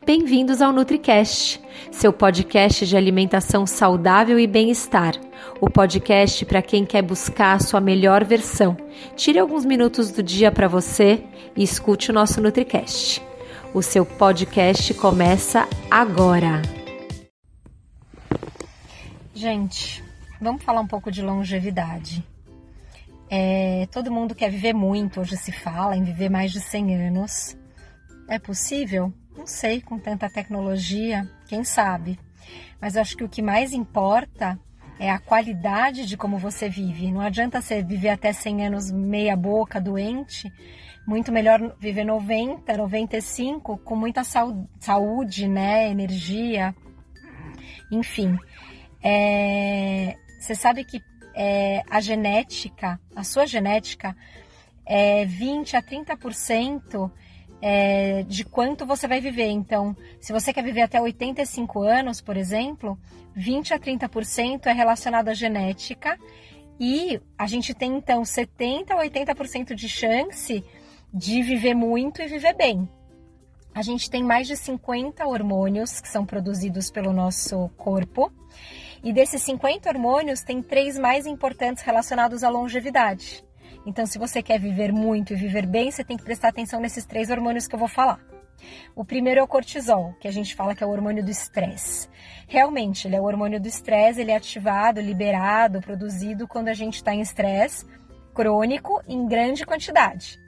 Bem-vindos ao NutriCast, seu podcast de alimentação saudável e bem-estar. O podcast para quem quer buscar a sua melhor versão. Tire alguns minutos do dia para você e escute o nosso NutriCast. O seu podcast começa agora. Gente, vamos falar um pouco de longevidade. É, todo mundo quer viver muito, hoje se fala em viver mais de 100 anos. É possível? Não sei, com tanta tecnologia, quem sabe. Mas acho que o que mais importa é a qualidade de como você vive. Não adianta você viver até 100 anos meia boca, doente. Muito melhor viver 90, 95 com muita saúde, né, energia. Enfim, é... você sabe que é, a genética, a sua genética, é 20 a 30% é, de quanto você vai viver. Então, se você quer viver até 85 anos, por exemplo, 20 a 30% é relacionado à genética e a gente tem então 70 a 80% de chance de viver muito e viver bem. A gente tem mais de 50 hormônios que são produzidos pelo nosso corpo. E desses 50 hormônios, tem três mais importantes relacionados à longevidade. Então, se você quer viver muito e viver bem, você tem que prestar atenção nesses três hormônios que eu vou falar. O primeiro é o cortisol, que a gente fala que é o hormônio do estresse. Realmente, ele é o hormônio do estresse, ele é ativado, liberado, produzido quando a gente está em estresse crônico em grande quantidade.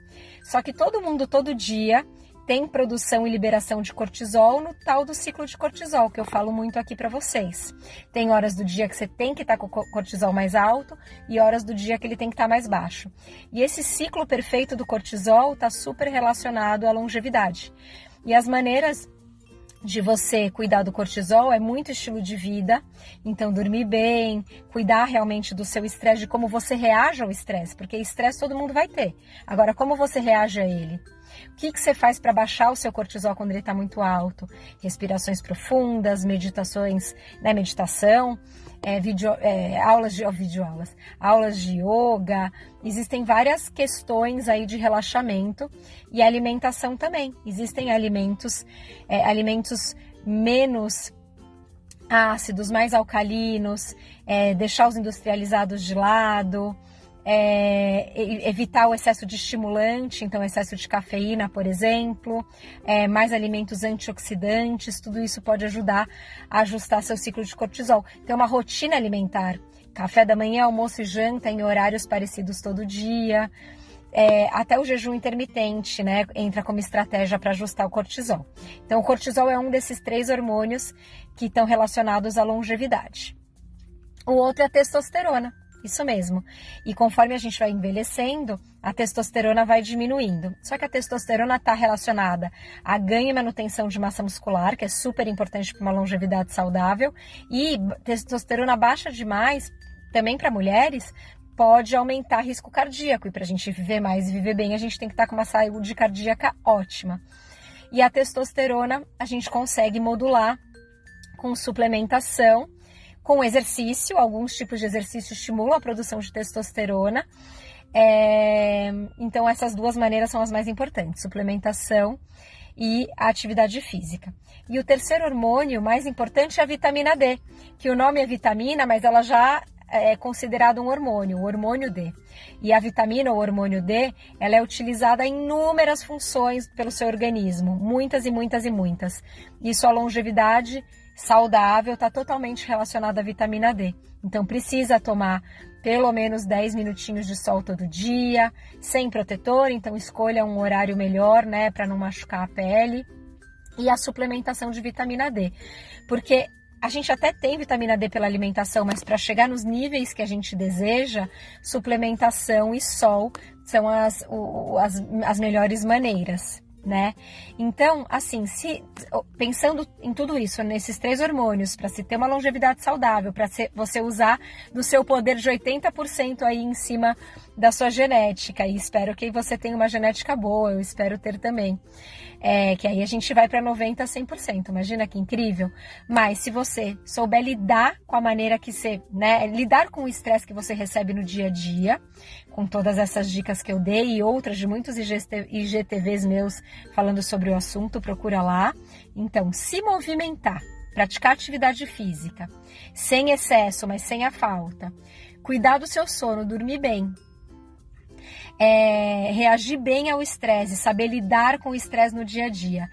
Só que todo mundo, todo dia, tem produção e liberação de cortisol no tal do ciclo de cortisol, que eu falo muito aqui para vocês. Tem horas do dia que você tem que estar tá com o cortisol mais alto e horas do dia que ele tem que estar tá mais baixo. E esse ciclo perfeito do cortisol está super relacionado à longevidade. E as maneiras de você cuidar do cortisol é muito estilo de vida. Então, dormir bem, cuidar realmente do seu estresse, de como você reage ao estresse, porque estresse todo mundo vai ter. Agora, como você reage a ele? O que, que você faz para baixar o seu cortisol quando ele está muito alto? Respirações profundas, meditações, né, meditação, é, é, aulas de videoaulas, aulas de yoga. Existem várias questões aí de relaxamento e alimentação também. Existem alimentos, é, alimentos menos ácidos, mais alcalinos, é, deixar os industrializados de lado é, evitar o excesso de estimulante, então excesso de cafeína, por exemplo, é, mais alimentos antioxidantes, tudo isso pode ajudar a ajustar seu ciclo de cortisol. Ter uma rotina alimentar, café da manhã, almoço e janta em horários parecidos todo dia. É, até o jejum intermitente, né, entra como estratégia para ajustar o cortisol. Então, o cortisol é um desses três hormônios que estão relacionados à longevidade. O outro é a testosterona. Isso mesmo. E conforme a gente vai envelhecendo, a testosterona vai diminuindo. Só que a testosterona está relacionada a ganho e manutenção de massa muscular, que é super importante para uma longevidade saudável, e testosterona baixa demais, também para mulheres, pode aumentar risco cardíaco. E para a gente viver mais e viver bem, a gente tem que estar tá com uma saúde cardíaca ótima. E a testosterona a gente consegue modular com suplementação com exercício, alguns tipos de exercício estimulam a produção de testosterona. É, então, essas duas maneiras são as mais importantes: suplementação e a atividade física. E o terceiro hormônio mais importante é a vitamina D, que o nome é vitamina, mas ela já é considerado um hormônio, o hormônio D. E a vitamina ou hormônio D, ela é utilizada em inúmeras funções pelo seu organismo, muitas e muitas e muitas. Isso a longevidade saudável está totalmente relacionado à vitamina D. Então precisa tomar pelo menos 10 minutinhos de sol todo dia, sem protetor, então escolha um horário melhor, né, para não machucar a pele. E a suplementação de vitamina D. Porque a gente até tem vitamina D pela alimentação, mas para chegar nos níveis que a gente deseja, suplementação e sol são as, as, as melhores maneiras né? Então, assim, se pensando em tudo isso, nesses três hormônios, para se ter uma longevidade saudável, para você usar do seu poder de 80% aí em cima da sua genética. E espero que você tenha uma genética boa, eu espero ter também. É, que aí a gente vai para 90% a 100%. Imagina que incrível. Mas se você souber lidar com a maneira que você, né, lidar com o estresse que você recebe no dia a dia, com todas essas dicas que eu dei e outras de muitos IGTVs meus falando sobre o assunto, procura lá. Então, se movimentar, praticar atividade física, sem excesso, mas sem a falta. Cuidar do seu sono, dormir bem, é, reagir bem ao estresse, saber lidar com o estresse no dia a dia.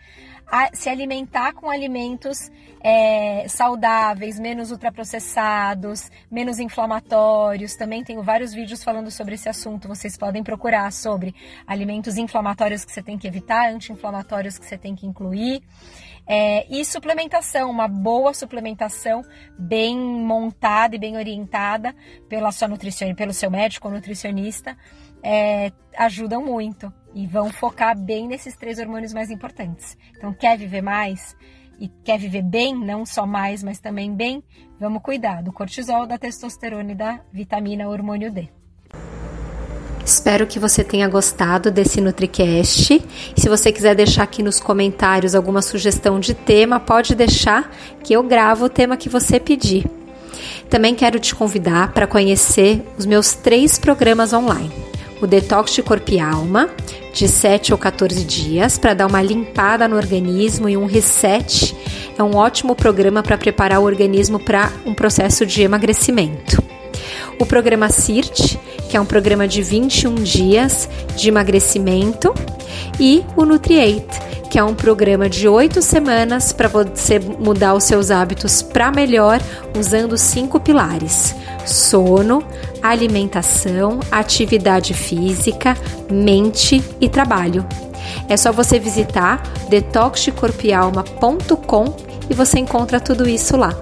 A, se alimentar com alimentos é, saudáveis, menos ultraprocessados, menos inflamatórios. Também tenho vários vídeos falando sobre esse assunto. Vocês podem procurar sobre alimentos inflamatórios que você tem que evitar, anti-inflamatórios que você tem que incluir. É, e suplementação, uma boa suplementação bem montada e bem orientada pela sua nutricionista, pelo seu médico ou nutricionista é, ajudam muito e vão focar bem nesses três hormônios mais importantes. Então, quer viver mais e quer viver bem, não só mais, mas também bem, vamos cuidar do cortisol, da testosterona e da vitamina hormônio D. Espero que você tenha gostado desse NutriCast. Se você quiser deixar aqui nos comentários alguma sugestão de tema, pode deixar que eu gravo o tema que você pedir. Também quero te convidar para conhecer os meus três programas online o detox de corpo e alma, de 7 ou 14 dias, para dar uma limpada no organismo e um reset. É um ótimo programa para preparar o organismo para um processo de emagrecimento. O programa CIRT, que é um programa de 21 dias de emagrecimento, e o Nutriate, que é um programa de oito semanas para você mudar os seus hábitos para melhor usando cinco pilares: sono, alimentação, atividade física, mente e trabalho. É só você visitar detoxdecorpialma.com e você encontra tudo isso lá.